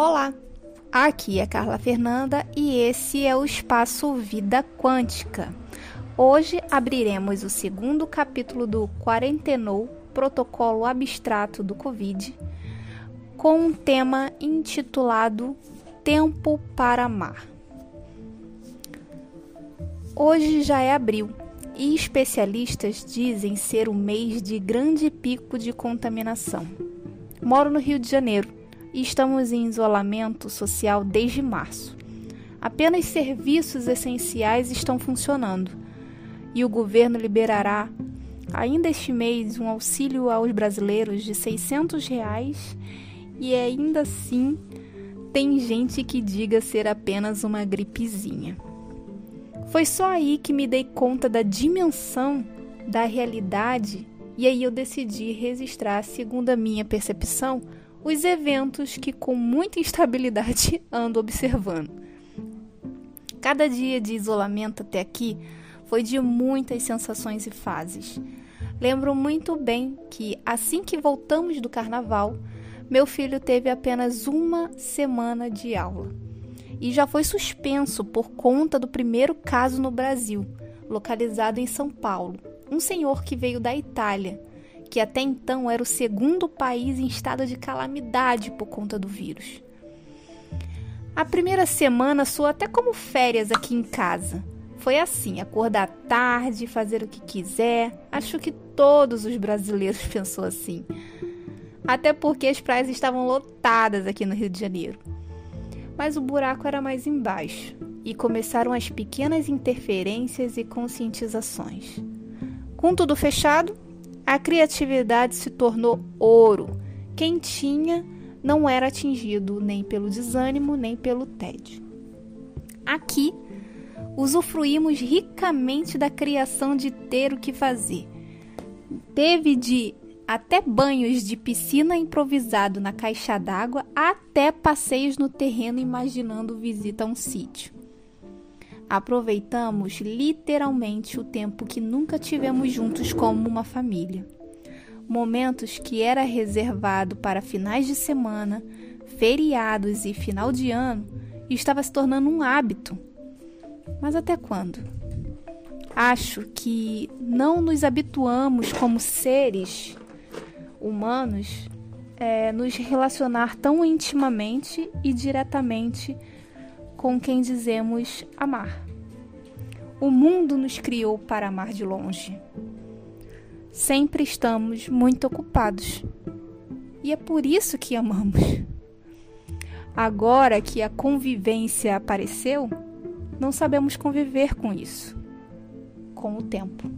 Olá, aqui é Carla Fernanda e esse é o Espaço Vida Quântica. Hoje abriremos o segundo capítulo do Quarentenou Protocolo Abstrato do Covid com um tema intitulado Tempo para Amar. Hoje já é abril e especialistas dizem ser o mês de grande pico de contaminação. Moro no Rio de Janeiro e estamos em isolamento social desde março. Apenas serviços essenciais estão funcionando e o governo liberará ainda este mês um auxílio aos brasileiros de 600 reais e ainda assim tem gente que diga ser apenas uma gripezinha. Foi só aí que me dei conta da dimensão da realidade e aí eu decidi registrar, segundo a minha percepção, os eventos que com muita instabilidade ando observando. Cada dia de isolamento até aqui foi de muitas sensações e fases. Lembro muito bem que assim que voltamos do carnaval, meu filho teve apenas uma semana de aula e já foi suspenso por conta do primeiro caso no Brasil, localizado em São Paulo. Um senhor que veio da Itália, que até então era o segundo país em estado de calamidade por conta do vírus. A primeira semana soou até como férias aqui em casa. Foi assim, acordar tarde, fazer o que quiser. Acho que todos os brasileiros pensou assim. Até porque as praias estavam lotadas aqui no Rio de Janeiro mas o buraco era mais embaixo e começaram as pequenas interferências e conscientizações. Com tudo fechado, a criatividade se tornou ouro. Quem tinha não era atingido nem pelo desânimo nem pelo tédio. Aqui, usufruímos ricamente da criação de ter o que fazer. Teve de até banhos de piscina improvisado na caixa d'água, até passeios no terreno imaginando visita a um sítio. Aproveitamos literalmente o tempo que nunca tivemos juntos como uma família. Momentos que era reservado para finais de semana, feriados e final de ano estava se tornando um hábito. Mas até quando? Acho que não nos habituamos como seres humanos é, nos relacionar tão intimamente e diretamente com quem dizemos amar. O mundo nos criou para amar de longe. Sempre estamos muito ocupados. E é por isso que amamos. Agora que a convivência apareceu, não sabemos conviver com isso, com o tempo.